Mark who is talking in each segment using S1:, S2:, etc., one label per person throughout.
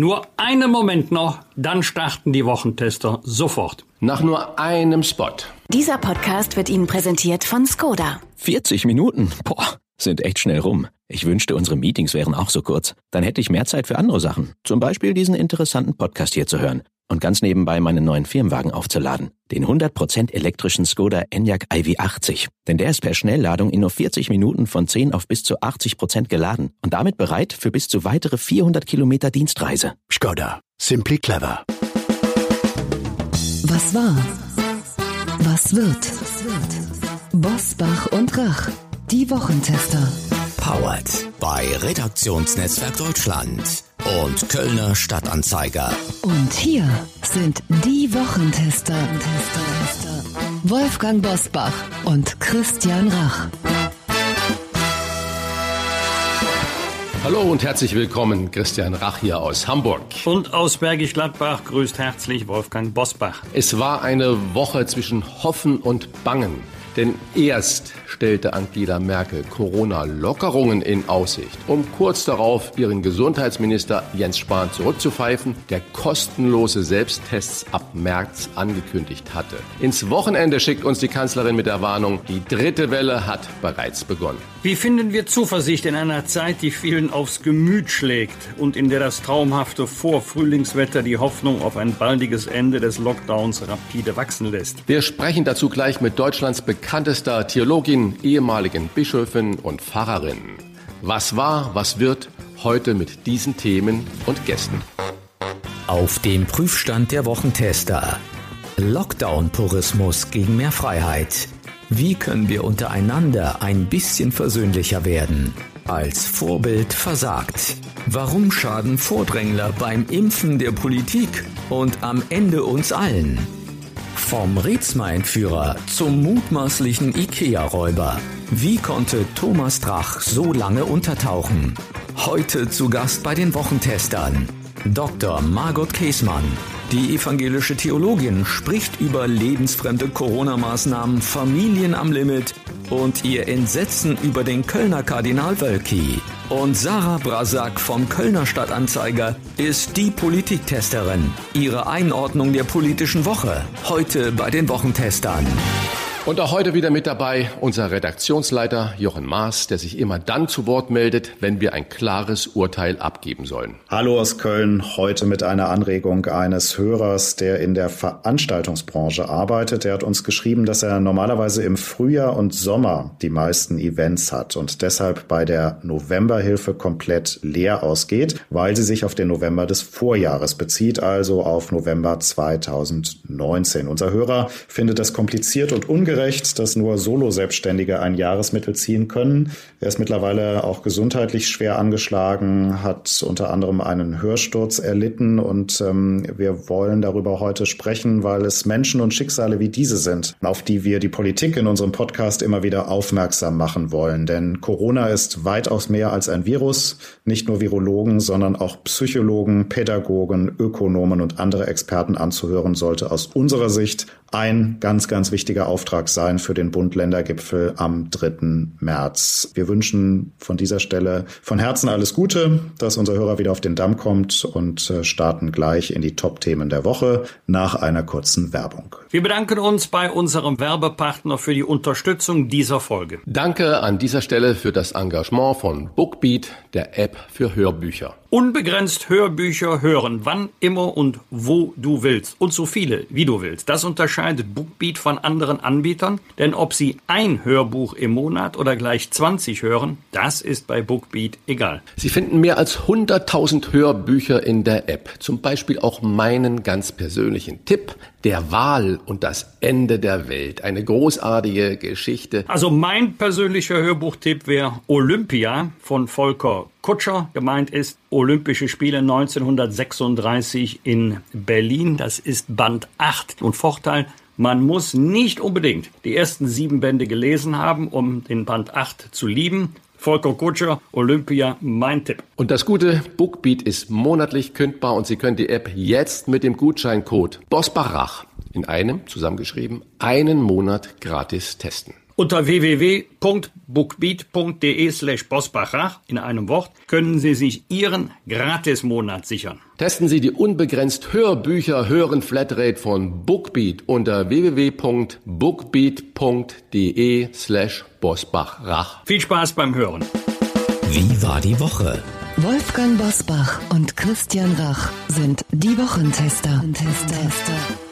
S1: Nur einen Moment noch, dann starten die Wochentester sofort.
S2: Nach nur einem Spot.
S3: Dieser Podcast wird Ihnen präsentiert von Skoda.
S4: 40 Minuten? Boah, sind echt schnell rum. Ich wünschte, unsere Meetings wären auch so kurz. Dann hätte ich mehr Zeit für andere Sachen. Zum Beispiel diesen interessanten Podcast hier zu hören. Und ganz nebenbei meinen neuen Firmenwagen aufzuladen. Den 100% elektrischen Skoda Enyaq iV80. Denn der ist per Schnellladung in nur 40 Minuten von 10 auf bis zu 80% geladen. Und damit bereit für bis zu weitere 400 Kilometer Dienstreise.
S5: Skoda. Simply clever.
S6: Was war? Was wird? Bosbach und Rach. Die Wochentester.
S5: Powered bei Redaktionsnetzwerk Deutschland und Kölner Stadtanzeiger.
S6: Und hier sind die Wochentester. Wolfgang Bosbach und Christian Rach.
S2: Hallo und herzlich willkommen, Christian Rach hier aus Hamburg.
S1: Und aus Bergisch Gladbach grüßt herzlich Wolfgang Bosbach.
S2: Es war eine Woche zwischen Hoffen und Bangen. Denn erst stellte Angela Merkel Corona-Lockerungen in Aussicht, um kurz darauf ihren Gesundheitsminister Jens Spahn zurückzupfeifen, der kostenlose Selbsttests ab März angekündigt hatte. Ins Wochenende schickt uns die Kanzlerin mit der Warnung, die dritte Welle hat bereits begonnen.
S1: Wie finden wir Zuversicht in einer Zeit, die vielen aufs Gemüt schlägt und in der das traumhafte Vorfrühlingswetter die Hoffnung auf ein baldiges Ende des Lockdowns rapide wachsen lässt?
S2: Wir sprechen dazu gleich mit Deutschlands bekanntester Theologin, ehemaligen Bischöfin und Pfarrerin. Was war, was wird, heute mit diesen Themen und Gästen.
S5: Auf dem Prüfstand der Wochentester. Lockdown-Purismus gegen mehr Freiheit. Wie können wir untereinander ein bisschen versöhnlicher werden? Als Vorbild versagt. Warum schaden Vordrängler beim Impfen der Politik und am Ende uns allen? Vom Rätsmer-Entführer zum mutmaßlichen IKEA-Räuber. Wie konnte Thomas Drach so lange untertauchen? Heute zu Gast bei den Wochentestern. Dr. Margot Käßmann. Die evangelische Theologin spricht über lebensfremde Corona-Maßnahmen, Familien am Limit und ihr Entsetzen über den Kölner Kardinal Wölki. Und Sarah Brasak vom Kölner Stadtanzeiger ist die Politiktesterin. Ihre Einordnung der politischen Woche. Heute bei den Wochentestern.
S2: Und auch heute wieder mit dabei unser Redaktionsleiter Jochen Maas, der sich immer dann zu Wort meldet, wenn wir ein klares Urteil abgeben sollen.
S7: Hallo aus Köln, heute mit einer Anregung eines Hörers, der in der Veranstaltungsbranche arbeitet. Er hat uns geschrieben, dass er normalerweise im Frühjahr und Sommer die meisten Events hat und deshalb bei der Novemberhilfe komplett leer ausgeht, weil sie sich auf den November des Vorjahres bezieht, also auf November 2019. Unser Hörer findet das kompliziert und ungerecht ungerecht, dass nur Solo-Selbstständige ein Jahresmittel ziehen können. Er ist mittlerweile auch gesundheitlich schwer angeschlagen, hat unter anderem einen Hörsturz erlitten und ähm, wir wollen darüber heute sprechen, weil es Menschen und Schicksale wie diese sind, auf die wir die Politik in unserem Podcast immer wieder aufmerksam machen wollen. Denn Corona ist weitaus mehr als ein Virus. Nicht nur Virologen, sondern auch Psychologen, Pädagogen, Ökonomen und andere Experten anzuhören sollte aus unserer Sicht ein ganz, ganz wichtiger Auftrag sein für den Bund-Länder-Gipfel am 3. März. Wir wünschen von dieser Stelle von Herzen alles Gute, dass unser Hörer wieder auf den Damm kommt und äh, starten gleich in die Top-Themen der Woche nach einer kurzen Werbung.
S1: Wir bedanken uns bei unserem Werbepartner für die Unterstützung dieser Folge.
S2: Danke an dieser Stelle für das Engagement von Bookbeat, der App für Hörbücher.
S1: Unbegrenzt Hörbücher hören, wann immer und wo du willst. Und so viele, wie du willst. Das unterscheidet Bookbeat von anderen Anbietern. Denn ob sie ein Hörbuch im Monat oder gleich 20 hören, das ist bei Bookbeat egal.
S2: Sie finden mehr als 100.000 Hörbücher in der App. Zum Beispiel auch meinen ganz persönlichen Tipp. Der Wahl und das Ende der Welt. Eine großartige Geschichte.
S1: Also mein persönlicher Hörbuchtipp wäre Olympia von Volker Kutscher. Gemeint ist Olympische Spiele 1936 in Berlin. Das ist Band 8. Und Vorteil, man muss nicht unbedingt die ersten sieben Bände gelesen haben, um den Band 8 zu lieben. Volker Kutscher, Olympia, mein Tipp.
S2: Und das gute Bookbeat ist monatlich kündbar und Sie können die App jetzt mit dem Gutscheincode Bosbachrach in einem, zusammengeschrieben, einen Monat gratis testen.
S1: Unter www.bookbeat.de slash Bosbachrach in einem Wort können Sie sich Ihren Gratismonat sichern.
S2: Testen Sie die unbegrenzt Hörbücher hören Flatrate von Bookbeat unter www.bookbeat.de slash bosbachrach.
S1: Viel Spaß beim Hören.
S5: Wie war die Woche?
S6: Wolfgang Bosbach und Christian Rach sind die Wochentester. Tester.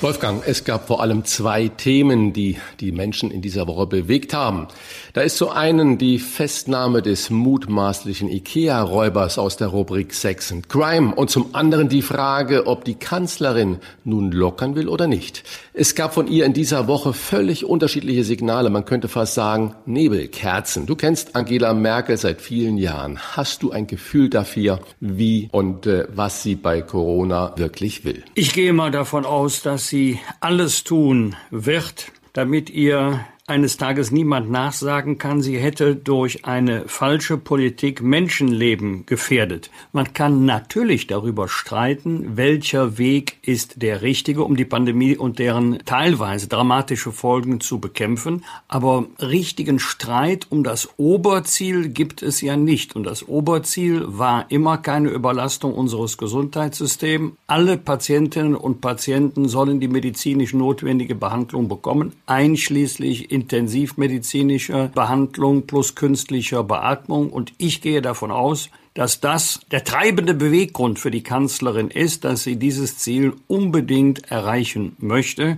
S2: Wolfgang, es gab vor allem zwei Themen, die die Menschen in dieser Woche bewegt haben. Da ist zu einen die Festnahme des mutmaßlichen IKEA-Räubers aus der Rubrik Sex and Crime und zum anderen die Frage, ob die Kanzlerin nun lockern will oder nicht. Es gab von ihr in dieser Woche völlig unterschiedliche Signale. Man könnte fast sagen Nebelkerzen. Du kennst Angela Merkel seit vielen Jahren. Hast du ein Gefühl dafür, wie und äh, was sie bei Corona wirklich will?
S1: Ich gehe mal davon aus, dass sie alles tun wird, damit ihr eines Tages niemand nachsagen kann, sie hätte durch eine falsche Politik Menschenleben gefährdet. Man kann natürlich darüber streiten, welcher Weg ist der richtige, um die Pandemie und deren teilweise dramatische Folgen zu bekämpfen. Aber richtigen Streit um das Oberziel gibt es ja nicht. Und das Oberziel war immer keine Überlastung unseres Gesundheitssystems. Alle Patientinnen und Patienten sollen die medizinisch notwendige Behandlung bekommen, einschließlich intensivmedizinischer Behandlung plus künstlicher Beatmung. Und ich gehe davon aus, dass das der treibende Beweggrund für die Kanzlerin ist, dass sie dieses Ziel unbedingt erreichen möchte.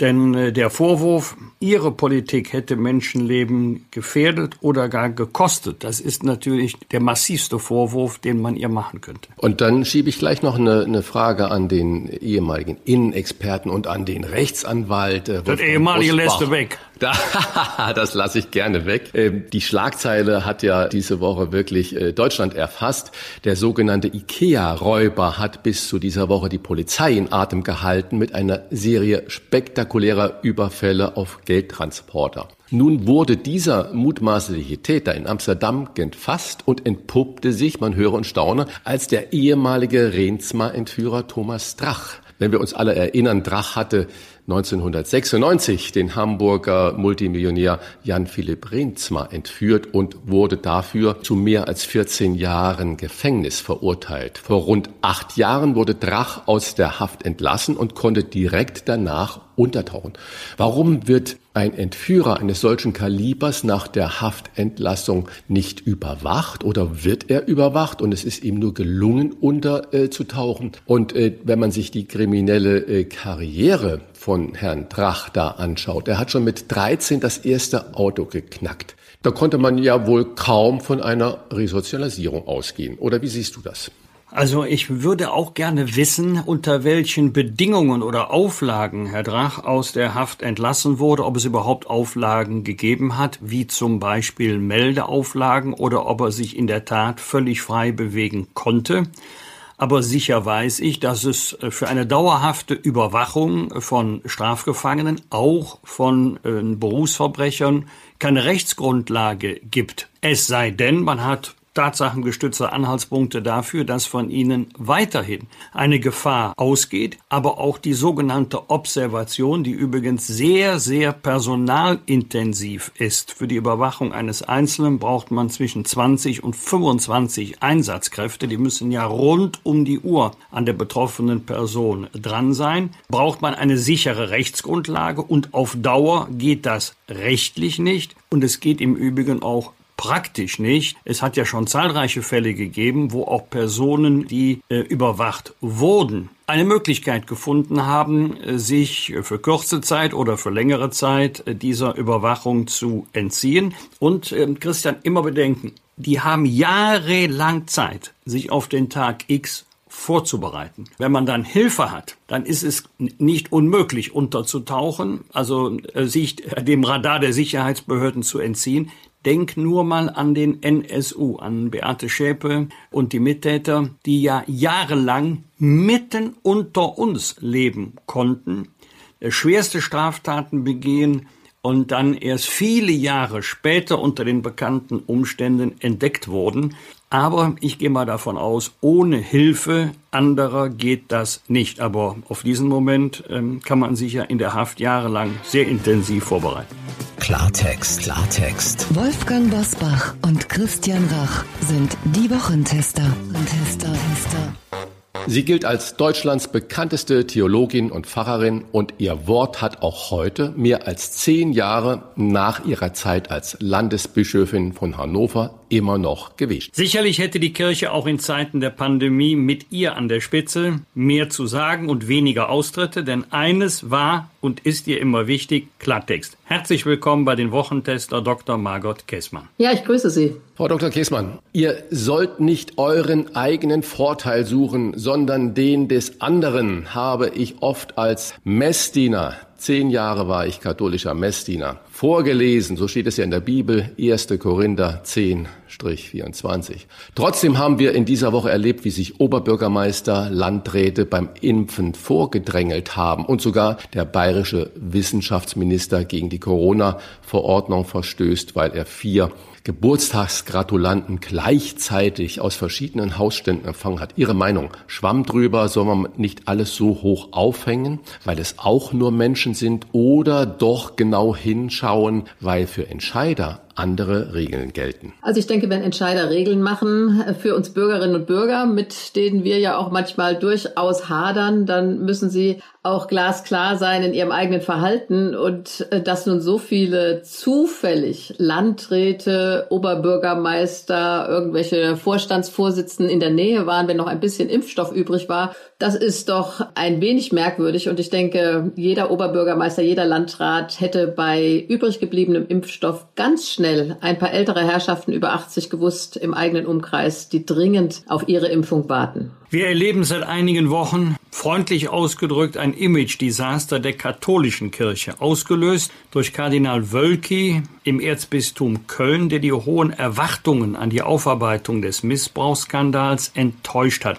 S1: Denn äh, der Vorwurf, ihre Politik hätte Menschenleben gefährdet oder gar gekostet, das ist natürlich der massivste Vorwurf, den man ihr machen könnte.
S2: Und dann schiebe ich gleich noch eine, eine Frage an den ehemaligen Innenexperten und an den Rechtsanwalt.
S1: Äh, das ehemalige lässt du weg.
S2: das lasse ich gerne weg. Ähm, die Schlagzeile hat ja diese Woche wirklich äh, Deutschland erfasst. Der sogenannte IKEA-Räuber hat bis zu dieser Woche die Polizei in Atem gehalten mit einer Serie spektakulärer Überfälle auf Geldtransporter. Nun wurde dieser mutmaßliche Täter in Amsterdam gefasst und entpuppte sich, man höre und staune, als der ehemalige Rehnsma-Entführer Thomas Drach. Wenn wir uns alle erinnern, Drach hatte 1996 den Hamburger Multimillionär Jan Philipp Rehnzma entführt und wurde dafür zu mehr als 14 Jahren Gefängnis verurteilt. Vor rund acht Jahren wurde Drach aus der Haft entlassen und konnte direkt danach untertauchen. Warum wird ein Entführer eines solchen Kalibers nach der Haftentlassung nicht überwacht oder wird er überwacht und es ist ihm nur gelungen, unterzutauchen? Und äh, wenn man sich die kriminelle äh, Karriere von Herrn Drach da anschaut, er hat schon mit 13 das erste Auto geknackt. Da konnte man ja wohl kaum von einer Resozialisierung ausgehen. Oder wie siehst du das?
S1: Also ich würde auch gerne wissen, unter welchen Bedingungen oder Auflagen Herr Drach aus der Haft entlassen wurde, ob es überhaupt Auflagen gegeben hat, wie zum Beispiel Meldeauflagen oder ob er sich in der Tat völlig frei bewegen konnte. Aber sicher weiß ich, dass es für eine dauerhafte Überwachung von Strafgefangenen, auch von äh, Berufsverbrechern, keine Rechtsgrundlage gibt. Es sei denn, man hat tatsachengestützte Anhaltspunkte dafür, dass von ihnen weiterhin eine Gefahr ausgeht, aber auch die sogenannte Observation, die übrigens sehr, sehr personalintensiv ist. Für die Überwachung eines Einzelnen braucht man zwischen 20 und 25 Einsatzkräfte. Die müssen ja rund um die Uhr an der betroffenen Person dran sein. Braucht man eine sichere Rechtsgrundlage und auf Dauer geht das rechtlich nicht. Und es geht im Übrigen auch praktisch nicht. Es hat ja schon zahlreiche Fälle gegeben, wo auch Personen, die äh, überwacht wurden, eine Möglichkeit gefunden haben, äh, sich für kurze Zeit oder für längere Zeit äh, dieser Überwachung zu entziehen. Und äh, Christian, immer bedenken, die haben jahrelang Zeit, sich auf den Tag X vorzubereiten. Wenn man dann Hilfe hat, dann ist es nicht unmöglich unterzutauchen, also äh, sich dem Radar der Sicherheitsbehörden zu entziehen. Denk nur mal an den NSU, an Beate Schäpe und die Mittäter, die ja jahrelang mitten unter uns leben konnten, äh, schwerste Straftaten begehen und dann erst viele Jahre später unter den bekannten Umständen entdeckt wurden. Aber ich gehe mal davon aus, ohne Hilfe anderer geht das nicht. Aber auf diesen Moment ähm, kann man sich ja in der Haft jahrelang sehr intensiv vorbereiten.
S5: Klartext, Klartext.
S6: Wolfgang Bosbach und Christian Rach sind die Wochentester. Tester, Tester.
S2: Sie gilt als Deutschlands bekannteste Theologin und Pfarrerin und ihr Wort hat auch heute, mehr als zehn Jahre nach ihrer Zeit als Landesbischöfin von Hannover, immer noch gewicht.
S1: Sicherlich hätte die Kirche auch in Zeiten der Pandemie mit ihr an der Spitze mehr zu sagen und weniger Austritte, denn eines war und ist ihr immer wichtig, Klartext. Herzlich willkommen bei den Wochentester Dr. Margot Kessmann.
S8: Ja, ich grüße Sie.
S2: Frau Dr. Kessmann, ihr sollt nicht euren eigenen Vorteil suchen, sondern den des anderen, habe ich oft als Messdiener Zehn Jahre war ich katholischer Messdiener. Vorgelesen, so steht es ja in der Bibel, 1. Korinther 10-24. Trotzdem haben wir in dieser Woche erlebt, wie sich Oberbürgermeister, Landräte beim Impfen vorgedrängelt haben und sogar der bayerische Wissenschaftsminister gegen die Corona-Verordnung verstößt, weil er vier Geburtstagsgratulanten gleichzeitig aus verschiedenen Hausständen empfangen hat. Ihre Meinung, Schwamm drüber, soll man nicht alles so hoch aufhängen, weil es auch nur Menschen sind oder doch genau hinschauen, weil für Entscheider andere Regeln gelten.
S8: Also ich denke, wenn Entscheider Regeln machen äh, für uns Bürgerinnen und Bürger, mit denen wir ja auch manchmal durchaus hadern, dann müssen sie auch glasklar sein in ihrem eigenen Verhalten und äh, dass nun so viele zufällig Landräte, Oberbürgermeister, irgendwelche Vorstandsvorsitzenden in der Nähe waren, wenn noch ein bisschen Impfstoff übrig war, das ist doch ein wenig merkwürdig und ich denke, jeder Oberbürgermeister, jeder Landrat hätte bei übrig gebliebenem Impfstoff ganz schnell ein paar ältere Herrschaften über 80 gewusst im eigenen Umkreis, die dringend auf ihre Impfung warten.
S1: Wir erleben seit einigen Wochen, freundlich ausgedrückt, ein Image-Desaster der katholischen Kirche, ausgelöst durch Kardinal Wölki im Erzbistum Köln, der die hohen Erwartungen an die Aufarbeitung des Missbrauchsskandals enttäuscht hat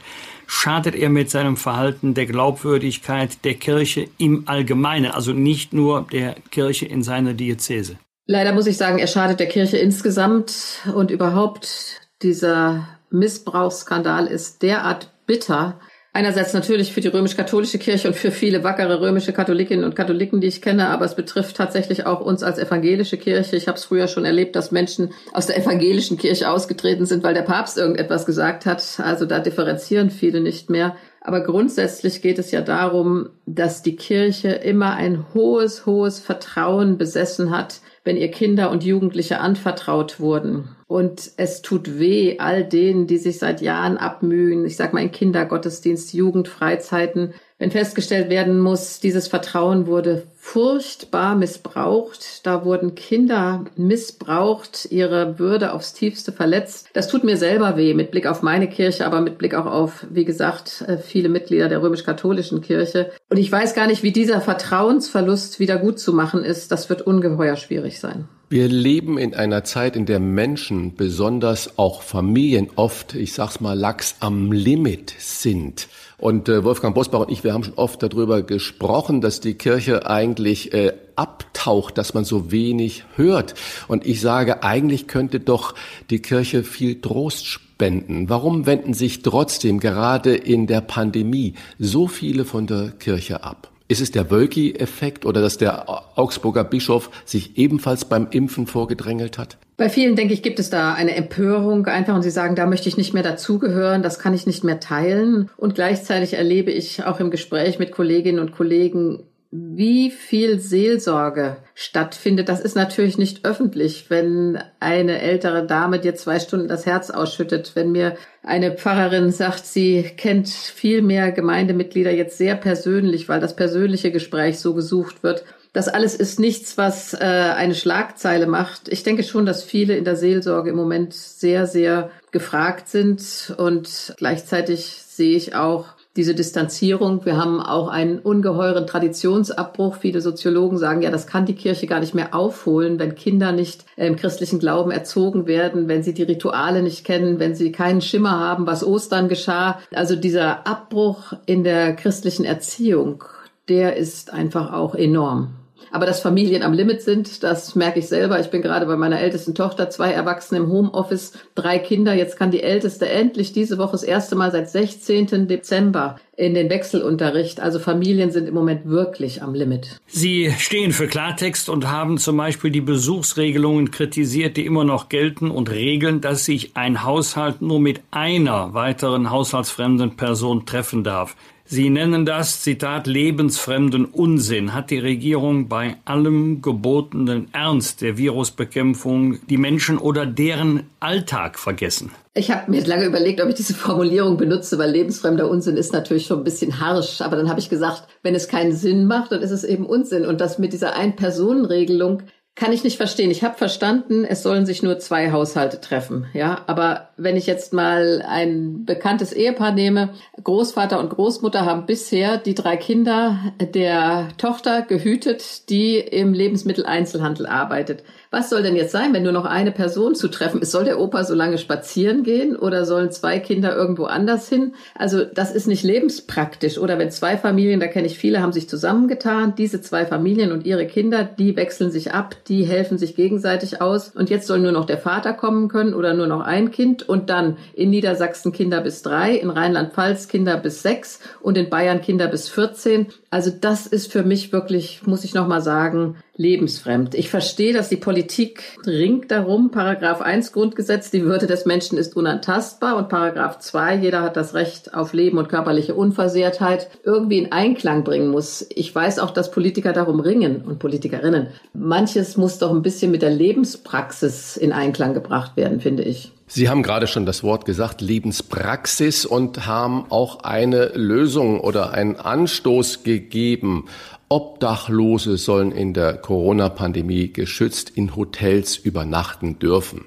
S1: schadet er mit seinem Verhalten der Glaubwürdigkeit der Kirche im Allgemeinen, also nicht nur der Kirche in seiner Diözese.
S8: Leider muss ich sagen, er schadet der Kirche insgesamt und überhaupt dieser Missbrauchsskandal ist derart bitter, Einerseits natürlich für die römisch-katholische Kirche und für viele wackere römische Katholikinnen und Katholiken, die ich kenne, aber es betrifft tatsächlich auch uns als evangelische Kirche. Ich habe es früher schon erlebt, dass Menschen aus der evangelischen Kirche ausgetreten sind, weil der Papst irgendetwas gesagt hat. Also da differenzieren viele nicht mehr. Aber grundsätzlich geht es ja darum, dass die Kirche immer ein hohes, hohes Vertrauen besessen hat wenn ihr Kinder und Jugendliche anvertraut wurden. Und es tut weh all denen, die sich seit Jahren abmühen, ich sag mal in Kindergottesdienst, Jugendfreizeiten, wenn festgestellt werden muss, dieses Vertrauen wurde furchtbar missbraucht. Da wurden Kinder missbraucht, ihre Würde aufs tiefste verletzt. Das tut mir selber weh mit Blick auf meine Kirche, aber mit Blick auch auf, wie gesagt, äh, viele Mitglieder der römisch-katholischen Kirche. Und ich weiß gar nicht, wie dieser Vertrauensverlust wieder gut zu machen ist. Das wird ungeheuer schwierig sein.
S2: Wir leben in einer Zeit, in der Menschen, besonders auch Familien, oft, ich sag's mal, lax am Limit sind. Und äh, Wolfgang Bosbach und ich, wir haben schon oft darüber gesprochen, dass die Kirche eigentlich äh, abtaucht, dass man so wenig hört. Und ich sage, eigentlich könnte doch die Kirche viel Trost spenden. Warum wenden sich trotzdem gerade in der Pandemie so viele von der Kirche ab? Ist es der Wölki-Effekt oder dass der Augsburger Bischof sich ebenfalls beim Impfen vorgedrängelt hat?
S8: Bei vielen, denke ich, gibt es da eine Empörung einfach und sie sagen, da möchte ich nicht mehr dazugehören, das kann ich nicht mehr teilen. Und gleichzeitig erlebe ich auch im Gespräch mit Kolleginnen und Kollegen wie viel Seelsorge stattfindet, das ist natürlich nicht öffentlich, wenn eine ältere Dame dir zwei Stunden das Herz ausschüttet. Wenn mir eine Pfarrerin sagt, sie kennt viel mehr Gemeindemitglieder jetzt sehr persönlich, weil das persönliche Gespräch so gesucht wird. Das alles ist nichts, was äh, eine Schlagzeile macht. Ich denke schon, dass viele in der Seelsorge im Moment sehr, sehr gefragt sind und gleichzeitig sehe ich auch diese Distanzierung. Wir haben auch einen ungeheuren Traditionsabbruch. Viele Soziologen sagen, ja, das kann die Kirche gar nicht mehr aufholen, wenn Kinder nicht im christlichen Glauben erzogen werden, wenn sie die Rituale nicht kennen, wenn sie keinen Schimmer haben, was Ostern geschah. Also dieser Abbruch in der christlichen Erziehung, der ist einfach auch enorm. Aber dass Familien am Limit sind, das merke ich selber. Ich bin gerade bei meiner ältesten Tochter, zwei Erwachsene im Homeoffice, drei Kinder. Jetzt kann die älteste endlich diese Woche das erste Mal seit 16. Dezember in den Wechselunterricht. Also Familien sind im Moment wirklich am Limit.
S1: Sie stehen für Klartext und haben zum Beispiel die Besuchsregelungen kritisiert, die immer noch gelten und regeln, dass sich ein Haushalt nur mit einer weiteren haushaltsfremden Person treffen darf. Sie nennen das, Zitat, lebensfremden Unsinn. Hat die Regierung bei allem gebotenen Ernst der Virusbekämpfung die Menschen oder deren Alltag vergessen?
S8: Ich habe mir lange überlegt, ob ich diese Formulierung benutze, weil lebensfremder Unsinn ist natürlich schon ein bisschen harsch. Aber dann habe ich gesagt, wenn es keinen Sinn macht, dann ist es eben Unsinn. Und das mit dieser Ein-Personen-Regelung, kann ich nicht verstehen. Ich habe verstanden, es sollen sich nur zwei Haushalte treffen, ja. Aber wenn ich jetzt mal ein bekanntes Ehepaar nehme, Großvater und Großmutter haben bisher die drei Kinder der Tochter gehütet, die im Lebensmitteleinzelhandel arbeitet. Was soll denn jetzt sein, wenn nur noch eine Person zu treffen ist? Soll der Opa so lange spazieren gehen oder sollen zwei Kinder irgendwo anders hin? Also das ist nicht lebenspraktisch. Oder wenn zwei Familien, da kenne ich viele, haben sich zusammengetan, diese zwei Familien und ihre Kinder, die wechseln sich ab, die helfen sich gegenseitig aus. Und jetzt soll nur noch der Vater kommen können oder nur noch ein Kind und dann in Niedersachsen Kinder bis drei, in Rheinland-Pfalz Kinder bis sechs und in Bayern Kinder bis 14. Also das ist für mich wirklich, muss ich nochmal sagen, lebensfremd. Ich verstehe, dass die Politik ringt darum. Paragraph 1 Grundgesetz, die Würde des Menschen ist unantastbar und Paragraph 2, jeder hat das Recht auf Leben und körperliche Unversehrtheit, irgendwie in Einklang bringen muss. Ich weiß auch, dass Politiker darum ringen und Politikerinnen. Manches muss doch ein bisschen mit der Lebenspraxis in Einklang gebracht werden, finde ich.
S2: Sie haben gerade schon das Wort gesagt, Lebenspraxis und haben auch eine Lösung oder einen Anstoß gegeben. Obdachlose sollen in der Corona-Pandemie geschützt in Hotels übernachten dürfen.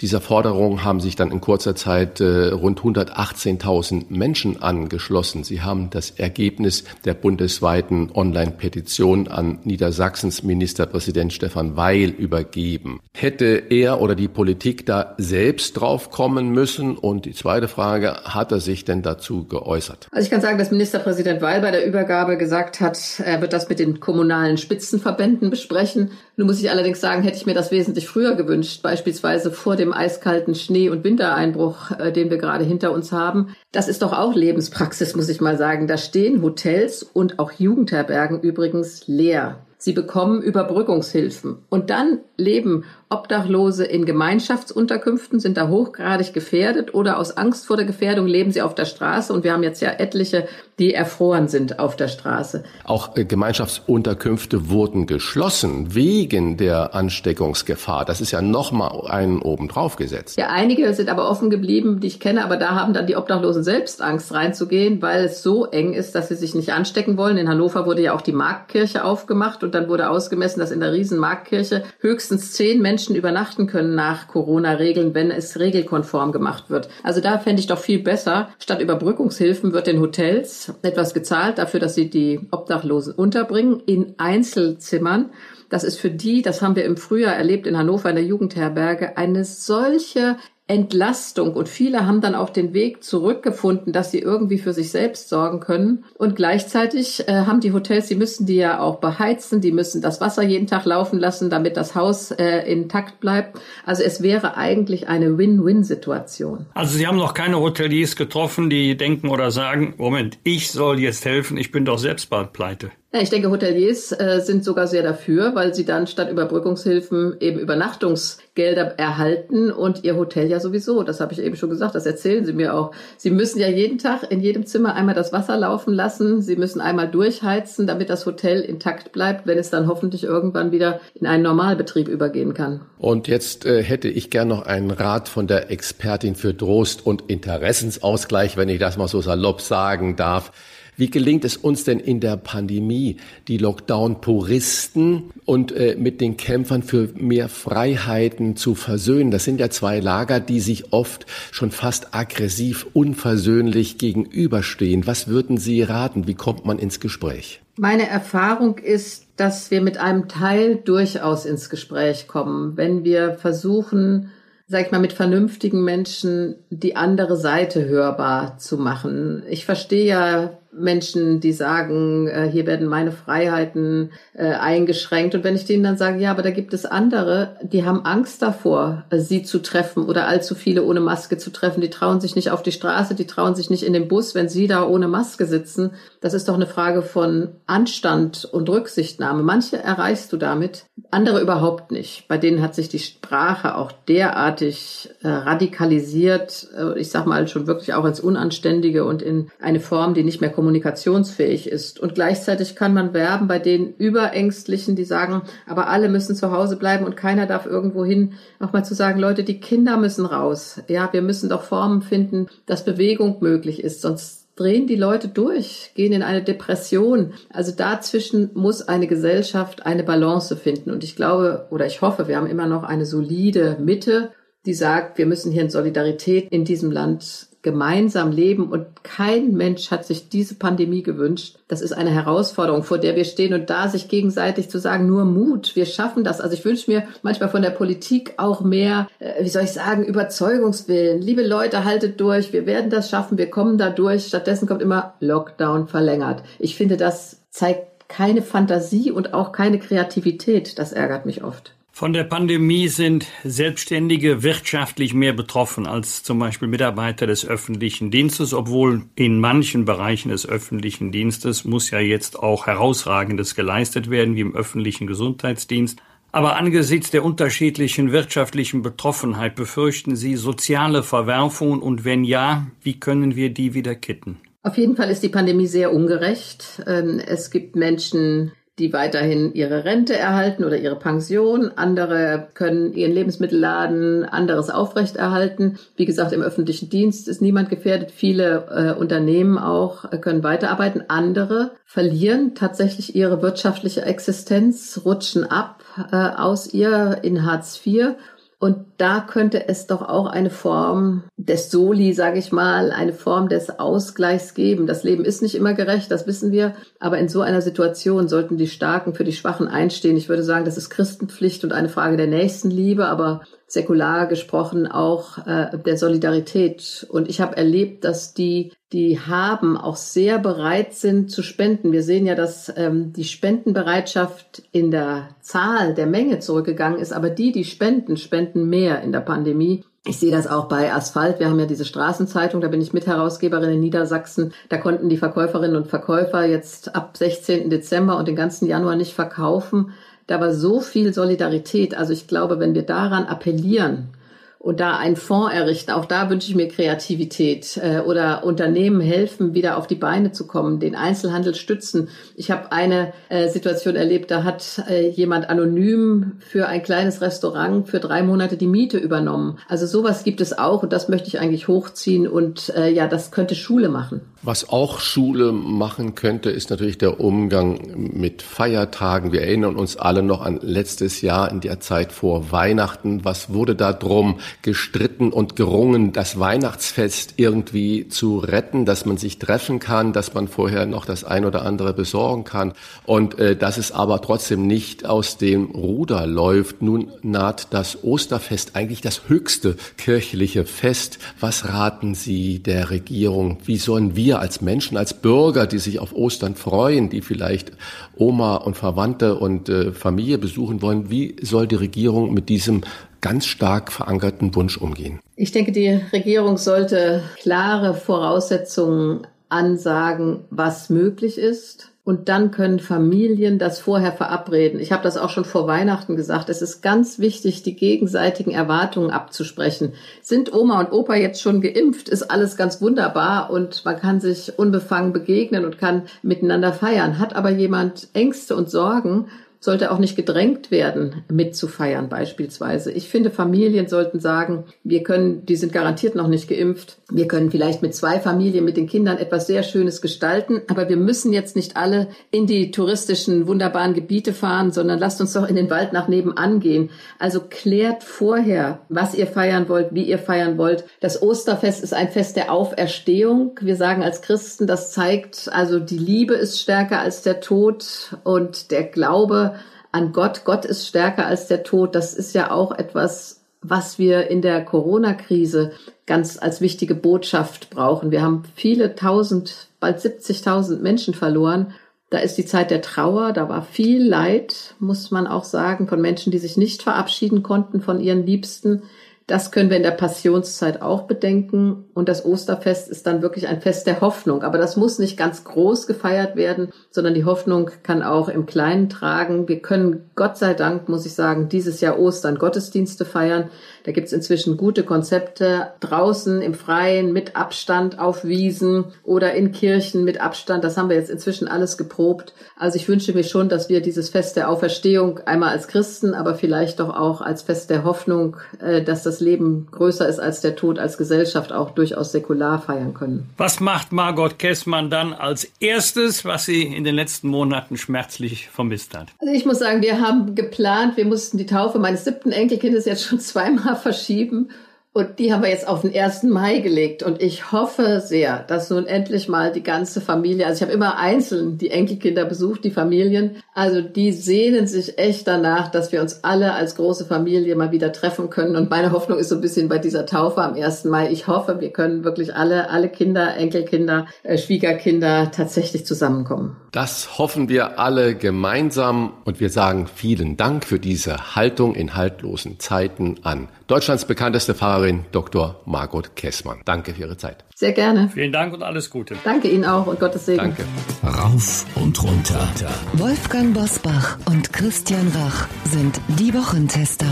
S2: Dieser Forderung haben sich dann in kurzer Zeit äh, rund 118.000 Menschen angeschlossen. Sie haben das Ergebnis der bundesweiten Online-Petition an Niedersachsens Ministerpräsident Stefan Weil übergeben. Hätte er oder die Politik da selbst drauf kommen müssen? Und die zweite Frage, hat er sich denn dazu geäußert?
S8: Also ich kann sagen, dass Ministerpräsident Weil bei der Übergabe gesagt hat, er wird das mit den kommunalen Spitzenverbänden besprechen. Nun muss ich allerdings sagen, hätte ich mir das wesentlich früher gewünscht, beispielsweise vor dem eiskalten Schnee- und Wintereinbruch, äh, den wir gerade hinter uns haben. Das ist doch auch Lebenspraxis, muss ich mal sagen. Da stehen Hotels und auch Jugendherbergen übrigens leer. Sie bekommen Überbrückungshilfen. Und dann leben Obdachlose in Gemeinschaftsunterkünften, sind da hochgradig gefährdet oder aus Angst vor der Gefährdung leben sie auf der Straße. Und wir haben jetzt ja etliche, die erfroren sind auf der Straße.
S2: Auch äh, Gemeinschaftsunterkünfte wurden geschlossen wegen der Ansteckungsgefahr. Das ist ja nochmal einen obendrauf gesetzt.
S8: Ja, einige sind aber offen geblieben, die ich kenne, aber da haben dann die Obdachlosen selbst Angst reinzugehen, weil es so eng ist, dass sie sich nicht anstecken wollen. In Hannover wurde ja auch die Marktkirche aufgemacht und dann wurde ausgemessen, dass in der Riesenmarktkirche höchstens zehn Menschen übernachten können nach Corona-Regeln, wenn es regelkonform gemacht wird. Also da fände ich doch viel besser. Statt Überbrückungshilfen wird den Hotels etwas gezahlt dafür, dass sie die Obdachlosen unterbringen in Einzelzimmern. Das ist für die, das haben wir im Frühjahr erlebt in Hannover in der Jugendherberge, eine solche Entlastung und viele haben dann auch den Weg zurückgefunden, dass sie irgendwie für sich selbst sorgen können. Und gleichzeitig äh, haben die Hotels, die müssen die ja auch beheizen, die müssen das Wasser jeden Tag laufen lassen, damit das Haus äh, intakt bleibt. Also es wäre eigentlich eine Win-Win-Situation.
S1: Also Sie haben noch keine Hoteliers getroffen, die denken oder sagen, Moment, ich soll jetzt helfen, ich bin doch selbst bald pleite.
S8: Ja, ich denke, Hoteliers äh, sind sogar sehr dafür, weil sie dann statt Überbrückungshilfen eben Übernachtungsgelder erhalten und ihr Hotel ja sowieso, das habe ich eben schon gesagt, das erzählen sie mir auch. Sie müssen ja jeden Tag in jedem Zimmer einmal das Wasser laufen lassen, sie müssen einmal durchheizen, damit das Hotel intakt bleibt, wenn es dann hoffentlich irgendwann wieder in einen Normalbetrieb übergehen kann.
S2: Und jetzt äh, hätte ich gern noch einen Rat von der Expertin für Trost und Interessensausgleich, wenn ich das mal so salopp sagen darf. Wie gelingt es uns denn in der Pandemie, die Lockdown-Puristen und äh, mit den Kämpfern für mehr Freiheiten zu versöhnen? Das sind ja zwei Lager, die sich oft schon fast aggressiv, unversöhnlich gegenüberstehen. Was würden Sie raten? Wie kommt man ins Gespräch?
S8: Meine Erfahrung ist, dass wir mit einem Teil durchaus ins Gespräch kommen, wenn wir versuchen, sag ich mal, mit vernünftigen Menschen die andere Seite hörbar zu machen. Ich verstehe ja Menschen, die sagen, äh, hier werden meine Freiheiten äh, eingeschränkt. Und wenn ich denen dann sage, ja, aber da gibt es andere, die haben Angst davor, äh, sie zu treffen oder allzu viele ohne Maske zu treffen. Die trauen sich nicht auf die Straße, die trauen sich nicht in den Bus, wenn sie da ohne Maske sitzen. Das ist doch eine Frage von Anstand und Rücksichtnahme. Manche erreichst du damit, andere überhaupt nicht. Bei denen hat sich die Sprache auch derartig äh, radikalisiert, äh, ich sag mal schon wirklich auch ins Unanständige und in eine Form, die nicht mehr kommunikationsfähig ist. Und gleichzeitig kann man werben bei den Überängstlichen, die sagen, aber alle müssen zu Hause bleiben und keiner darf irgendwo hin, auch mal zu sagen, Leute, die Kinder müssen raus. Ja, wir müssen doch Formen finden, dass Bewegung möglich ist, sonst drehen die Leute durch, gehen in eine Depression. Also dazwischen muss eine Gesellschaft eine Balance finden. Und ich glaube oder ich hoffe, wir haben immer noch eine solide Mitte, die sagt, wir müssen hier in Solidarität in diesem Land gemeinsam leben und kein Mensch hat sich diese Pandemie gewünscht. Das ist eine Herausforderung, vor der wir stehen und da sich gegenseitig zu sagen, nur Mut, wir schaffen das. Also ich wünsche mir manchmal von der Politik auch mehr, äh, wie soll ich sagen, Überzeugungswillen. Liebe Leute, haltet durch, wir werden das schaffen, wir kommen da durch. Stattdessen kommt immer Lockdown verlängert. Ich finde, das zeigt keine Fantasie und auch keine Kreativität. Das ärgert mich oft.
S1: Von der Pandemie sind Selbstständige wirtschaftlich mehr betroffen als zum Beispiel Mitarbeiter des öffentlichen Dienstes, obwohl in manchen Bereichen des öffentlichen Dienstes muss ja jetzt auch herausragendes geleistet werden, wie im öffentlichen Gesundheitsdienst. Aber angesichts der unterschiedlichen wirtschaftlichen Betroffenheit befürchten Sie soziale Verwerfungen und wenn ja, wie können wir die wieder kitten?
S8: Auf jeden Fall ist die Pandemie sehr ungerecht. Ähm, es gibt Menschen, die weiterhin ihre Rente erhalten oder ihre Pension. Andere können ihren Lebensmittelladen anderes aufrechterhalten. Wie gesagt, im öffentlichen Dienst ist niemand gefährdet. Viele äh, Unternehmen auch äh, können weiterarbeiten. Andere verlieren tatsächlich ihre wirtschaftliche Existenz, rutschen ab äh, aus ihr in Hartz IV und da könnte es doch auch eine Form des Soli, sage ich mal, eine Form des Ausgleichs geben. Das Leben ist nicht immer gerecht, das wissen wir. Aber in so einer Situation sollten die Starken für die Schwachen einstehen. Ich würde sagen, das ist Christenpflicht und eine Frage der Nächstenliebe, aber säkular gesprochen auch äh, der Solidarität. Und ich habe erlebt, dass die die haben, auch sehr bereit sind zu spenden. Wir sehen ja, dass ähm, die Spendenbereitschaft in der Zahl der Menge zurückgegangen ist, aber die, die spenden, spenden mehr in der Pandemie. Ich sehe das auch bei Asphalt. Wir haben ja diese Straßenzeitung, da bin ich Mitherausgeberin in Niedersachsen. Da konnten die Verkäuferinnen und Verkäufer jetzt ab 16. Dezember und den ganzen Januar nicht verkaufen. Da war so viel Solidarität. Also ich glaube, wenn wir daran appellieren, und da einen Fonds errichten. Auch da wünsche ich mir Kreativität äh, oder Unternehmen helfen, wieder auf die Beine zu kommen, den Einzelhandel stützen. Ich habe eine äh, Situation erlebt, da hat äh, jemand anonym für ein kleines Restaurant für drei Monate die Miete übernommen. Also sowas gibt es auch und das möchte ich eigentlich hochziehen und äh, ja, das könnte Schule machen.
S2: Was auch Schule machen könnte, ist natürlich der Umgang mit Feiertagen. Wir erinnern uns alle noch an letztes Jahr in der Zeit vor Weihnachten. Was wurde da drum gestritten und gerungen, das Weihnachtsfest irgendwie zu retten, dass man sich treffen kann, dass man vorher noch das ein oder andere besorgen kann und äh, dass es aber trotzdem nicht aus dem Ruder läuft. Nun naht das Osterfest eigentlich das höchste kirchliche Fest. Was raten Sie der Regierung? Wie sollen wir wir als Menschen, als Bürger, die sich auf Ostern freuen, die vielleicht Oma und Verwandte und äh, Familie besuchen wollen, wie soll die Regierung mit diesem ganz stark verankerten Wunsch umgehen?
S8: Ich denke, die Regierung sollte klare Voraussetzungen ansagen, was möglich ist und dann können Familien das vorher verabreden. Ich habe das auch schon vor Weihnachten gesagt. Es ist ganz wichtig, die gegenseitigen Erwartungen abzusprechen. Sind Oma und Opa jetzt schon geimpft, ist alles ganz wunderbar und man kann sich unbefangen begegnen und kann miteinander feiern. Hat aber jemand Ängste und Sorgen, sollte auch nicht gedrängt werden, mitzufeiern beispielsweise. Ich finde, Familien sollten sagen, wir können, die sind garantiert noch nicht geimpft, wir können vielleicht mit zwei Familien, mit den Kindern etwas sehr Schönes gestalten, aber wir müssen jetzt nicht alle in die touristischen, wunderbaren Gebiete fahren, sondern lasst uns doch in den Wald nach nebenan gehen. Also klärt vorher, was ihr feiern wollt, wie ihr feiern wollt. Das Osterfest ist ein Fest der Auferstehung. Wir sagen als Christen, das zeigt, also die Liebe ist stärker als der Tod und der Glaube an Gott. Gott ist stärker als der Tod. Das ist ja auch etwas, was wir in der Corona-Krise ganz als wichtige Botschaft brauchen. Wir haben viele tausend bald 70.000 Menschen verloren. Da ist die Zeit der Trauer, da war viel Leid, muss man auch sagen, von Menschen, die sich nicht verabschieden konnten von ihren Liebsten. Das können wir in der Passionszeit auch bedenken. Und das Osterfest ist dann wirklich ein Fest der Hoffnung. Aber das muss nicht ganz groß gefeiert werden, sondern die Hoffnung kann auch im Kleinen tragen. Wir können Gott sei Dank, muss ich sagen, dieses Jahr Ostern Gottesdienste feiern. Da gibt's inzwischen gute Konzepte draußen im Freien mit Abstand auf Wiesen oder in Kirchen mit Abstand. Das haben wir jetzt inzwischen alles geprobt. Also ich wünsche mir schon, dass wir dieses Fest der Auferstehung einmal als Christen, aber vielleicht doch auch als Fest der Hoffnung, äh, dass das Leben größer ist als der Tod, als Gesellschaft auch durchaus säkular feiern können.
S1: Was macht Margot Kessmann dann als erstes, was sie in den letzten Monaten schmerzlich vermisst hat?
S8: Also ich muss sagen, wir haben geplant, wir mussten die Taufe meines siebten Enkelkindes jetzt schon zweimal verschieben und die haben wir jetzt auf den 1. Mai gelegt. Und ich hoffe sehr, dass nun endlich mal die ganze Familie, also ich habe immer einzeln die Enkelkinder besucht, die Familien. Also die sehnen sich echt danach, dass wir uns alle als große Familie mal wieder treffen können. Und meine Hoffnung ist so ein bisschen bei dieser Taufe am 1. Mai. Ich hoffe, wir können wirklich alle, alle Kinder, Enkelkinder, äh, Schwiegerkinder tatsächlich zusammenkommen.
S2: Das hoffen wir alle gemeinsam. Und wir sagen vielen Dank für diese Haltung in haltlosen Zeiten an Deutschlands bekannteste Fahrerin Dr. Margot Kessmann. Danke für Ihre Zeit.
S8: Sehr gerne.
S1: Vielen Dank und alles Gute.
S8: Danke Ihnen auch und Gottes Segen.
S2: Danke.
S5: Rauf und runter.
S6: Wolfgang Bosbach und Christian Rach sind die Wochentester.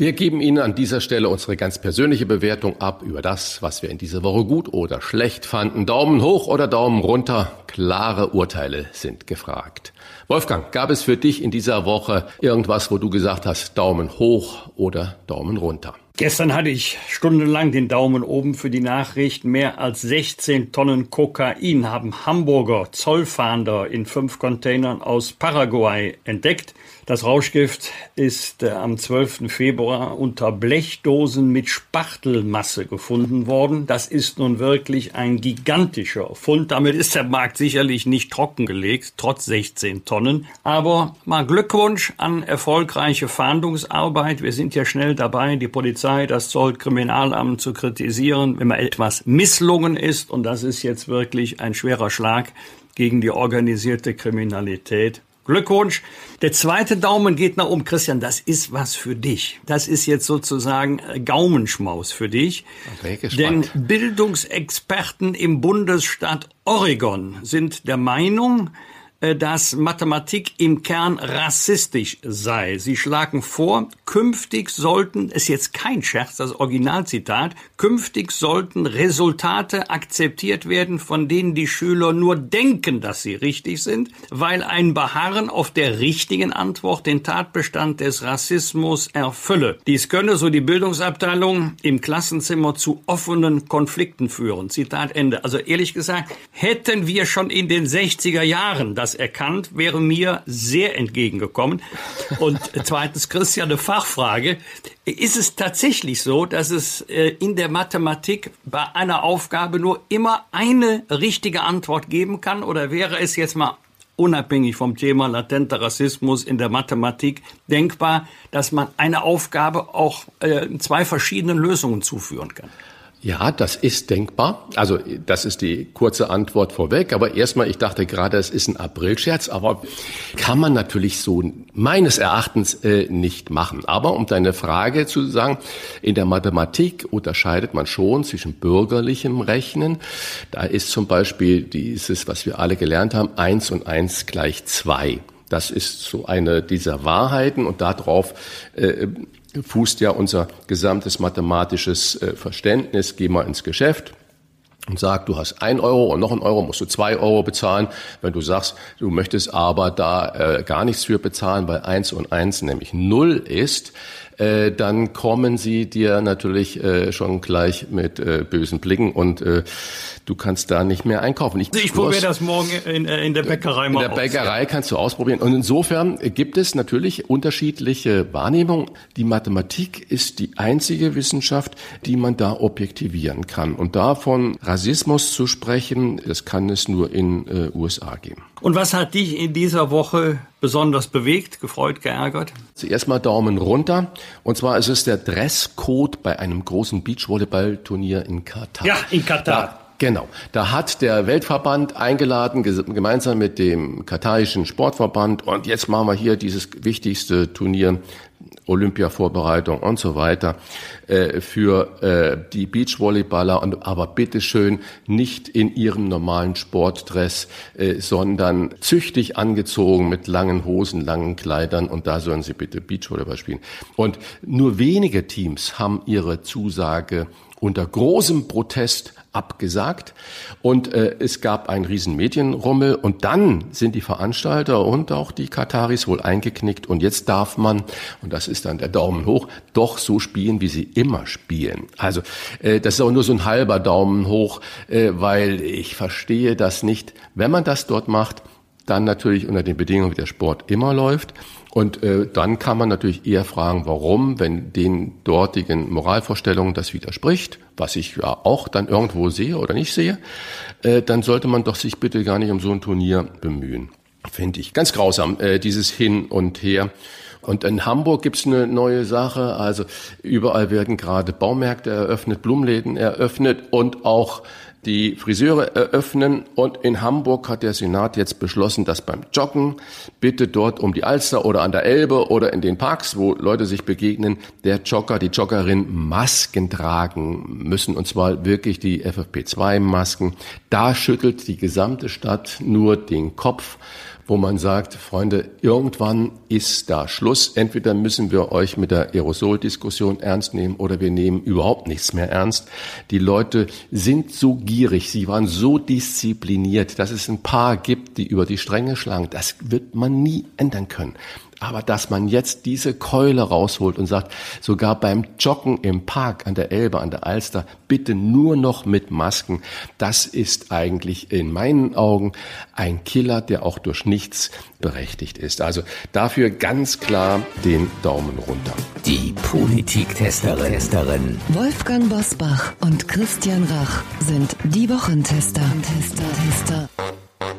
S2: Wir geben Ihnen an dieser Stelle unsere ganz persönliche Bewertung ab über das, was wir in dieser Woche gut oder schlecht fanden. Daumen hoch oder Daumen runter. Klare Urteile sind gefragt. Wolfgang, gab es für dich in dieser Woche irgendwas, wo du gesagt hast, Daumen hoch oder Daumen runter?
S1: Gestern hatte ich stundenlang den Daumen oben für die Nachricht. Mehr als 16 Tonnen Kokain haben Hamburger Zollfahnder in fünf Containern aus Paraguay entdeckt. Das Rauschgift ist äh, am 12. Februar unter Blechdosen mit Spachtelmasse gefunden worden. Das ist nun wirklich ein gigantischer Fund. Damit ist der Markt sicherlich nicht trockengelegt, trotz 16 Tonnen. Aber mal Glückwunsch an erfolgreiche Fahndungsarbeit. Wir sind ja schnell dabei, die Polizei, das Zollkriminalamt zu kritisieren, wenn mal etwas misslungen ist. Und das ist jetzt wirklich ein schwerer Schlag gegen die organisierte Kriminalität. Glückwunsch. Der zweite Daumen geht nach oben. Christian, das ist was für dich. Das ist jetzt sozusagen Gaumenschmaus für dich. Denn Bildungsexperten im Bundesstaat Oregon sind der Meinung, äh, dass Mathematik im Kern rassistisch sei. Sie schlagen vor, künftig sollten, ist jetzt kein Scherz, das Originalzitat, künftig sollten Resultate akzeptiert werden, von denen die Schüler nur denken, dass sie richtig sind, weil ein Beharren auf der richtigen Antwort den Tatbestand des Rassismus erfülle. Dies könne, so die Bildungsabteilung, im Klassenzimmer zu offenen Konflikten führen. Zitat Ende. Also ehrlich gesagt, hätten wir schon in den 60er Jahren das erkannt, wäre mir sehr entgegengekommen. Und zweitens, Christian, eine Fachfrage. Ist es tatsächlich so, dass es äh, in der Mathematik bei einer Aufgabe nur immer eine richtige Antwort geben kann? Oder wäre es jetzt mal unabhängig vom Thema latenter Rassismus in der Mathematik denkbar, dass man eine Aufgabe auch äh, zwei verschiedenen Lösungen zuführen kann?
S2: Ja, das ist denkbar. Also das ist die kurze Antwort vorweg. Aber erstmal, ich dachte gerade, es ist ein Aprilscherz, aber kann man natürlich so meines Erachtens äh, nicht machen. Aber um deine Frage zu sagen, in der Mathematik unterscheidet man schon zwischen bürgerlichem Rechnen. Da ist zum Beispiel dieses, was wir alle gelernt haben, eins und eins gleich zwei. Das ist so eine dieser Wahrheiten und darauf äh, fußt ja unser gesamtes mathematisches äh, Verständnis. Geh mal ins Geschäft und sag, du hast ein Euro und noch ein Euro, musst du zwei Euro bezahlen. Wenn du sagst, du möchtest aber da äh, gar nichts für bezahlen, weil eins und eins nämlich null ist, äh, dann kommen sie dir natürlich äh, schon gleich mit äh, bösen Blicken und äh, du kannst da nicht mehr einkaufen.
S1: Ich, ich probiere das morgen in, äh, in der Bäckerei mal
S2: In der Bäckerei aus. kannst du ausprobieren. Und insofern gibt es natürlich unterschiedliche Wahrnehmungen. Die Mathematik ist die einzige Wissenschaft, die man da objektivieren kann. Und davon Rassismus zu sprechen, das kann es nur in äh, USA geben.
S1: Und was hat dich in dieser Woche besonders bewegt, gefreut, geärgert?
S2: Zuerst mal Daumen runter. Und zwar ist es der Dresscode bei einem großen Beachvolleyballturnier in Katar.
S1: Ja, in Katar.
S2: Da Genau. Da hat der Weltverband eingeladen, gemeinsam mit dem katarischen Sportverband. Und jetzt machen wir hier dieses wichtigste Turnier, Olympia-Vorbereitung und so weiter, äh, für äh, die Beachvolleyballer. Und, aber bitteschön nicht in ihrem normalen Sportdress, äh, sondern züchtig angezogen mit langen Hosen, langen Kleidern. Und da sollen sie bitte Beachvolleyball spielen. Und nur wenige Teams haben ihre Zusage unter großem Protest abgesagt und äh, es gab einen riesen Medienrummel und dann sind die Veranstalter und auch die Kataris wohl eingeknickt und jetzt darf man, und das ist dann der Daumen hoch, doch so spielen, wie sie immer spielen. Also äh, das ist auch nur so ein halber Daumen hoch, äh, weil ich verstehe das nicht. Wenn man das dort macht, dann natürlich unter den Bedingungen, wie der Sport immer läuft. Und äh, dann kann man natürlich eher fragen, warum, wenn den dortigen Moralvorstellungen das widerspricht, was ich ja auch dann irgendwo sehe oder nicht sehe, äh, dann sollte man doch sich bitte gar nicht um so ein Turnier bemühen. Finde ich ganz grausam, äh, dieses Hin und Her. Und in Hamburg gibt's eine neue Sache. Also überall werden gerade Baumärkte eröffnet, Blumenläden eröffnet und auch die Friseure eröffnen. Und in Hamburg hat der Senat jetzt beschlossen, dass beim Joggen bitte dort um die Alster oder an der Elbe oder in den Parks, wo Leute sich begegnen, der Jogger, die Joggerin Masken tragen müssen. Und zwar wirklich die FFP2-Masken. Da schüttelt die gesamte Stadt nur den Kopf wo man sagt, Freunde, irgendwann ist da Schluss. Entweder müssen wir euch mit der Aerosoldiskussion ernst nehmen oder wir nehmen überhaupt nichts mehr ernst. Die Leute sind so gierig, sie waren so diszipliniert, dass es ein paar gibt, die über die Stränge schlagen. Das wird man nie ändern können. Aber dass man jetzt diese Keule rausholt und sagt, sogar beim Joggen im Park an der Elbe, an der Alster, bitte nur noch mit Masken, das ist eigentlich in meinen Augen ein Killer, der auch durch nichts berechtigt ist. Also dafür ganz klar den Daumen runter.
S5: Die Politiktesterin.
S6: Wolfgang Bosbach und Christian Rach sind die Wochentester. Tester, Tester.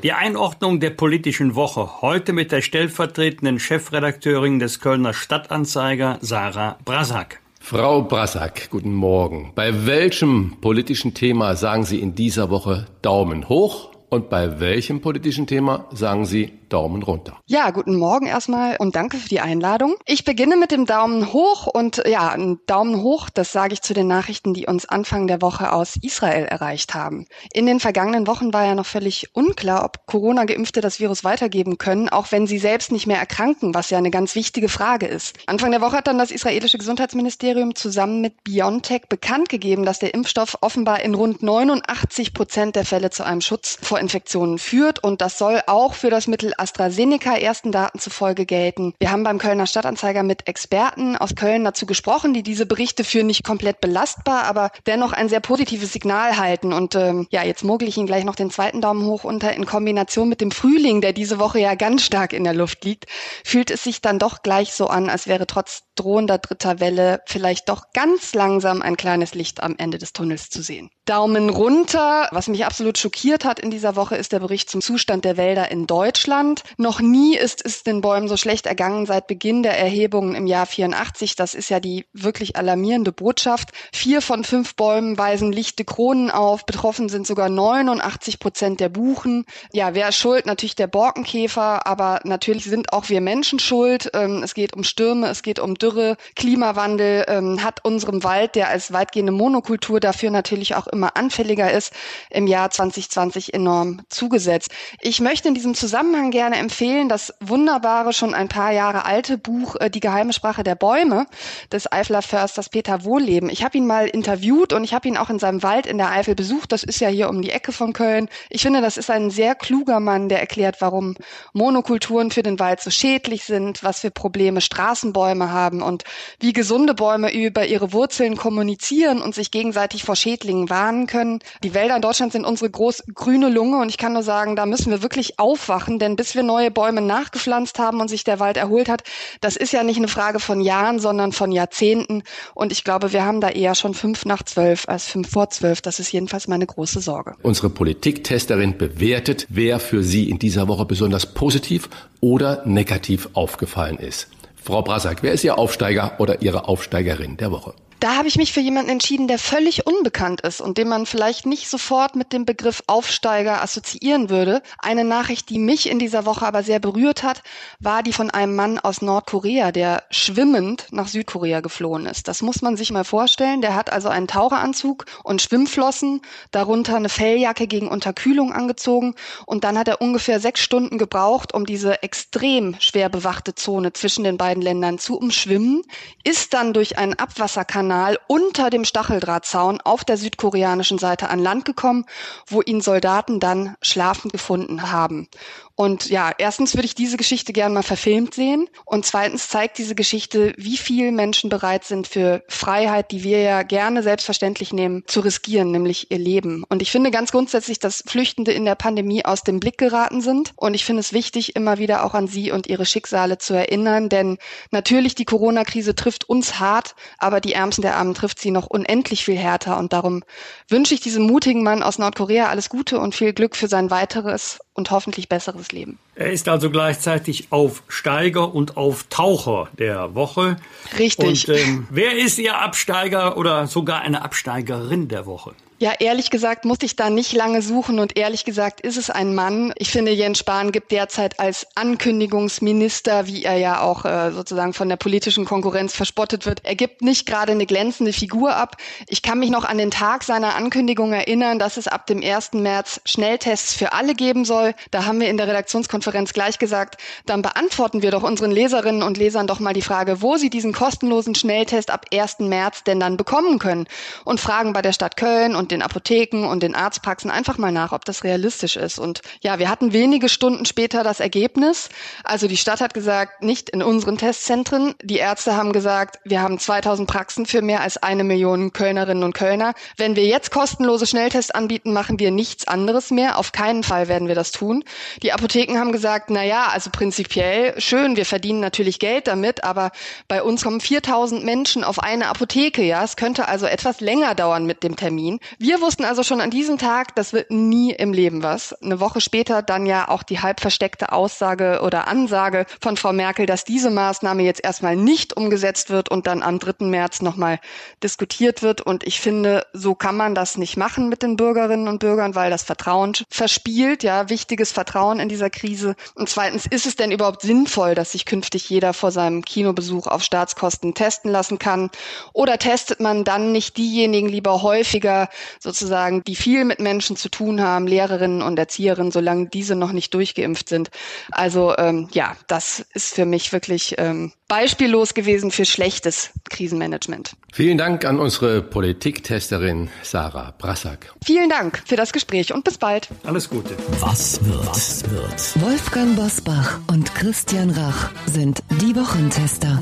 S1: Die Einordnung der politischen Woche heute mit der stellvertretenden Chefredakteurin des Kölner Stadtanzeiger Sarah Brasak.
S2: Frau Brasak, guten Morgen. Bei welchem politischen Thema sagen Sie in dieser Woche Daumen hoch und bei welchem politischen Thema sagen Sie Daumen runter.
S9: Ja, guten Morgen erstmal und danke für die Einladung. Ich beginne mit dem Daumen hoch und ja, ein Daumen hoch, das sage ich zu den Nachrichten, die uns Anfang der Woche aus Israel erreicht haben. In den vergangenen Wochen war ja noch völlig unklar, ob Corona-Geimpfte das Virus weitergeben können, auch wenn sie selbst nicht mehr erkranken, was ja eine ganz wichtige Frage ist. Anfang der Woche hat dann das israelische Gesundheitsministerium zusammen mit BioNTech bekannt gegeben, dass der Impfstoff offenbar in rund 89 Prozent der Fälle zu einem Schutz vor Infektionen führt und das soll auch für das Mittel AstraZeneca ersten Daten zufolge gelten. Wir haben beim Kölner Stadtanzeiger mit Experten aus Köln dazu gesprochen, die diese Berichte für nicht komplett belastbar, aber dennoch ein sehr positives Signal halten. Und ähm, ja, jetzt mogel ich Ihnen gleich noch den zweiten Daumen hoch unter. In Kombination mit dem Frühling, der diese Woche ja ganz stark in der Luft liegt, fühlt es sich dann doch gleich so an, als wäre trotz drohender dritter Welle vielleicht doch ganz langsam ein kleines Licht am Ende des Tunnels zu sehen. Daumen runter. Was mich absolut schockiert hat in dieser Woche ist der Bericht zum Zustand der Wälder in Deutschland. Noch nie ist es den Bäumen so schlecht ergangen seit Beginn der Erhebungen im Jahr 84. Das ist ja die wirklich alarmierende Botschaft. Vier von fünf Bäumen weisen lichte Kronen auf. Betroffen sind sogar 89 Prozent der Buchen. Ja, wer ist schuld? Natürlich der Borkenkäfer, aber natürlich sind auch wir Menschen schuld. Ähm, es geht um Stürme, es geht um Dürre. Klimawandel ähm, hat unserem Wald, der als weitgehende Monokultur dafür natürlich auch immer anfälliger ist, im Jahr 2020 enorm zugesetzt. Ich möchte in diesem Zusammenhang gerne empfehlen das wunderbare, schon ein paar Jahre alte Buch äh, Die geheime Sprache der Bäume des Eifeler Försters Peter Wohlleben. Ich habe ihn mal interviewt und ich habe ihn auch in seinem Wald in der Eifel besucht. Das ist ja hier um die Ecke von Köln. Ich finde, das ist ein sehr kluger Mann, der erklärt, warum Monokulturen für den Wald so schädlich sind, was für Probleme Straßenbäume haben und wie gesunde Bäume über ihre Wurzeln kommunizieren und sich gegenseitig vor Schädlingen warnen können. Die Wälder in Deutschland sind unsere groß grüne Lunge und ich kann nur sagen, da müssen wir wirklich aufwachen, denn bis wir neue Bäume nachgepflanzt haben und sich der Wald erholt hat, das ist ja nicht eine Frage von Jahren, sondern von Jahrzehnten. Und ich glaube, wir haben da eher schon fünf nach zwölf als fünf vor zwölf. Das ist jedenfalls meine große Sorge.
S2: Unsere Politiktesterin bewertet, wer für sie in dieser Woche besonders positiv oder negativ aufgefallen ist. Frau Brasak, wer ist Ihr Aufsteiger oder Ihre Aufsteigerin der Woche?
S9: Da habe ich mich für jemanden entschieden, der völlig unbekannt ist und den man vielleicht nicht sofort mit dem Begriff Aufsteiger assoziieren würde. Eine Nachricht, die mich in dieser Woche aber sehr berührt hat, war die von einem Mann aus Nordkorea, der schwimmend nach Südkorea geflohen ist. Das muss man sich mal vorstellen. Der hat also einen Taucheranzug und Schwimmflossen, darunter eine Felljacke gegen Unterkühlung angezogen und dann hat er ungefähr sechs Stunden gebraucht, um diese extrem schwer bewachte Zone zwischen den beiden Ländern zu umschwimmen, ist dann durch einen Abwasserkanal Kanal unter dem Stacheldrahtzaun auf der südkoreanischen Seite an Land gekommen, wo ihn Soldaten dann schlafend gefunden haben. Und ja, erstens würde ich diese Geschichte gerne mal verfilmt sehen. Und zweitens zeigt diese Geschichte, wie viel Menschen bereit sind für Freiheit, die wir ja gerne selbstverständlich nehmen, zu riskieren, nämlich ihr Leben. Und ich finde ganz grundsätzlich, dass Flüchtende in der Pandemie aus dem Blick geraten sind. Und ich finde es wichtig, immer wieder auch an sie und ihre Schicksale zu erinnern. Denn natürlich, die Corona-Krise trifft uns hart, aber die Ärmsten der Armen trifft sie noch unendlich viel härter. Und darum wünsche ich diesem mutigen Mann aus Nordkorea alles Gute und viel Glück für sein weiteres und hoffentlich besseres Leben.
S1: Er ist also gleichzeitig Aufsteiger und Auftaucher der Woche.
S9: Richtig.
S1: Und ähm, wer ist Ihr Absteiger oder sogar eine Absteigerin der Woche?
S9: Ja, ehrlich gesagt muss ich da nicht lange suchen und ehrlich gesagt ist es ein Mann. Ich finde, Jens Spahn gibt derzeit als Ankündigungsminister, wie er ja auch äh, sozusagen von der politischen Konkurrenz verspottet wird, er gibt nicht gerade eine glänzende Figur ab. Ich kann mich noch an den Tag seiner Ankündigung erinnern, dass es ab dem 1. März Schnelltests für alle geben soll. Da haben wir in der Redaktionskonferenz gleich gesagt, dann beantworten wir doch unseren Leserinnen und Lesern doch mal die Frage, wo sie diesen kostenlosen Schnelltest ab 1. März denn dann bekommen können und fragen bei der Stadt Köln und den Apotheken und den Arztpraxen einfach mal nach, ob das realistisch ist. Und ja, wir hatten wenige Stunden später das Ergebnis. Also die Stadt hat gesagt, nicht in unseren Testzentren. Die Ärzte haben gesagt, wir haben 2000 Praxen für mehr als eine Million Kölnerinnen und Kölner. Wenn wir jetzt kostenlose Schnelltests anbieten, machen wir nichts anderes mehr. Auf keinen Fall werden wir das tun. Die Apotheken haben gesagt, na ja, also prinzipiell schön, wir verdienen natürlich Geld damit, aber bei uns kommen 4000 Menschen auf eine Apotheke, ja. Es könnte also etwas länger dauern mit dem Termin. Wir wussten also schon an diesem Tag, das wird nie im Leben was. Eine Woche später dann ja auch die halb versteckte Aussage oder Ansage von Frau Merkel, dass diese Maßnahme jetzt erstmal nicht umgesetzt wird und dann am 3. März nochmal diskutiert wird. Und ich finde, so kann man das nicht machen mit den Bürgerinnen und Bürgern, weil das Vertrauen verspielt, ja, wichtiges Vertrauen in dieser Krise. Und zweitens, ist es denn überhaupt sinnvoll, dass sich künftig jeder vor seinem Kinobesuch auf Staatskosten testen lassen kann? Oder testet man dann nicht diejenigen lieber häufiger, sozusagen, die viel mit Menschen zu tun haben, Lehrerinnen und Erzieherinnen, solange diese noch nicht durchgeimpft sind. Also ähm, ja, das ist für mich wirklich ähm, beispiellos gewesen für schlechtes Krisenmanagement.
S2: Vielen Dank an unsere Politiktesterin Sarah Brassack.
S9: Vielen Dank für das Gespräch und bis bald.
S1: Alles Gute.
S5: Was wird? Was wird?
S6: Wolfgang Bosbach und Christian Rach sind die Wochentester.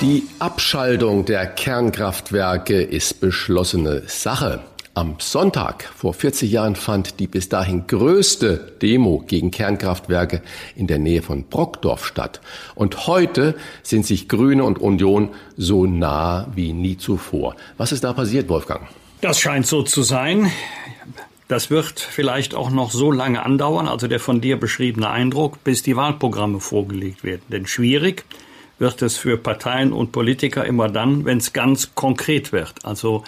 S2: Die Abschaltung der Kernkraftwerke ist beschlossene Sache. Am Sonntag vor 40 Jahren fand die bis dahin größte Demo gegen Kernkraftwerke in der Nähe von Brockdorf statt. Und heute sind sich Grüne und Union so nah wie nie zuvor. Was ist da passiert, Wolfgang?
S1: Das scheint so zu sein. Das wird vielleicht auch noch so lange andauern, also der von dir beschriebene Eindruck, bis die Wahlprogramme vorgelegt werden. Denn schwierig wird es für Parteien und Politiker immer dann, wenn es ganz konkret wird. Also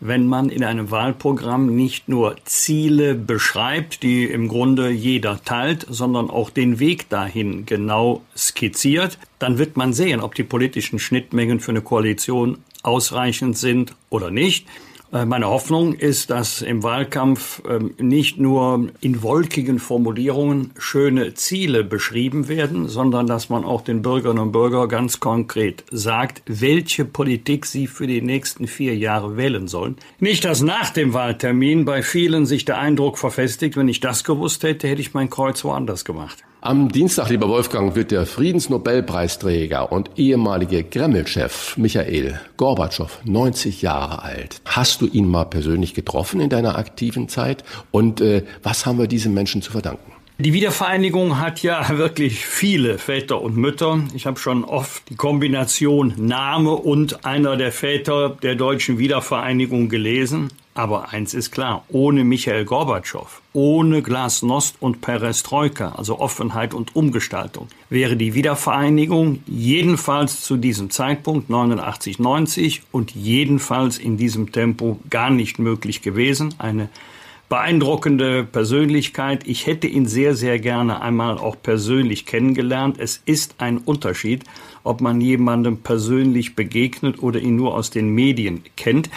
S1: wenn man in einem Wahlprogramm nicht nur Ziele beschreibt, die im Grunde jeder teilt, sondern auch den Weg dahin genau skizziert, dann wird man sehen, ob die politischen Schnittmengen für eine Koalition ausreichend sind oder nicht. Äh, meine Hoffnung ist, dass im Wahlkampf ähm, nicht nur in wolkigen Formulierungen schöne Ziele beschrieben werden, sondern dass man auch den Bürgerinnen und Bürgern ganz konkret sagt, welche Politik sie für die nächsten vier Jahre wählen sollen. Nicht, dass nach dem Wahltermin bei vielen sich der Eindruck verfestigt, wenn ich das gewusst hätte, hätte ich mein Kreuz woanders gemacht.
S2: Am Dienstag, lieber Wolfgang, wird der Friedensnobelpreisträger und ehemalige Kreml-Chef Michael Gorbatschow 90 Jahre alt. Hast du ihn mal persönlich getroffen in deiner aktiven Zeit? Und äh, was haben wir diesem Menschen zu verdanken?
S1: Die Wiedervereinigung hat ja wirklich viele Väter und Mütter. Ich habe schon oft die Kombination Name und einer der Väter der deutschen Wiedervereinigung gelesen. Aber eins ist klar, ohne Michael Gorbatschow, ohne Glasnost und Perestroika, also Offenheit und Umgestaltung, wäre die Wiedervereinigung jedenfalls zu diesem Zeitpunkt 89, 90 und jedenfalls in diesem Tempo gar nicht möglich gewesen. Eine beeindruckende Persönlichkeit. Ich hätte ihn sehr, sehr gerne einmal auch persönlich kennengelernt. Es ist ein Unterschied, ob man jemandem persönlich begegnet oder ihn nur aus den Medien kennt.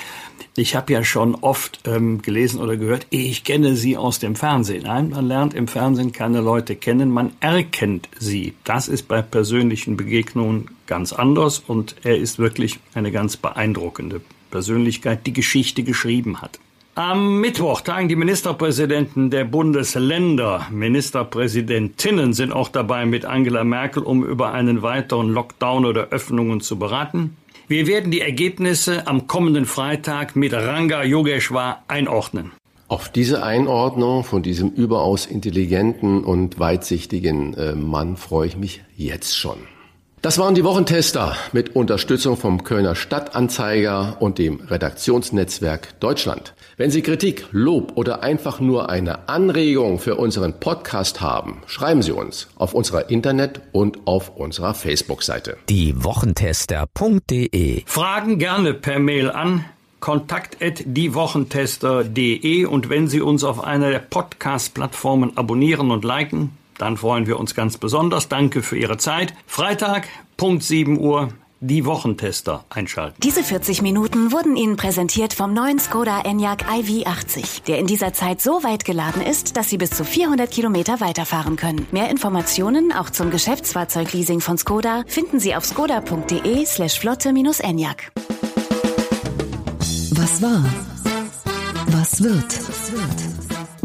S1: Ich habe ja schon oft ähm, gelesen oder gehört, ich kenne sie aus dem Fernsehen. Nein, man lernt im Fernsehen keine Leute kennen, man erkennt sie. Das ist bei persönlichen Begegnungen ganz anders und er ist wirklich eine ganz beeindruckende Persönlichkeit, die Geschichte geschrieben hat. Am Mittwoch tagen die Ministerpräsidenten der Bundesländer, Ministerpräsidentinnen sind auch dabei mit Angela Merkel, um über einen weiteren Lockdown oder Öffnungen zu beraten. Wir werden die Ergebnisse am kommenden Freitag mit Ranga Yogeshwar einordnen.
S2: Auf diese Einordnung von diesem überaus intelligenten und weitsichtigen äh, Mann freue ich mich jetzt schon. Das waren die Wochentester mit Unterstützung vom Kölner Stadtanzeiger und dem Redaktionsnetzwerk Deutschland. Wenn Sie Kritik, Lob oder einfach nur eine Anregung für unseren Podcast haben, schreiben Sie uns auf unserer Internet- und auf unserer Facebook-Seite.
S5: Die Wochentester.de
S1: Fragen gerne per Mail an kontakt@diewochentester.de und wenn Sie uns auf einer der Podcast-Plattformen abonnieren und liken, dann freuen wir uns ganz besonders. Danke für Ihre Zeit. Freitag, Punkt 7 Uhr, die Wochentester einschalten.
S3: Diese 40 Minuten wurden Ihnen präsentiert vom neuen Skoda Enyaq iV80, der in dieser Zeit so weit geladen ist, dass Sie bis zu 400 Kilometer weiterfahren können. Mehr Informationen auch zum Geschäftsfahrzeugleasing von Skoda finden Sie auf skoda.de slash flotte-enyaq.
S6: Was war? Was wird?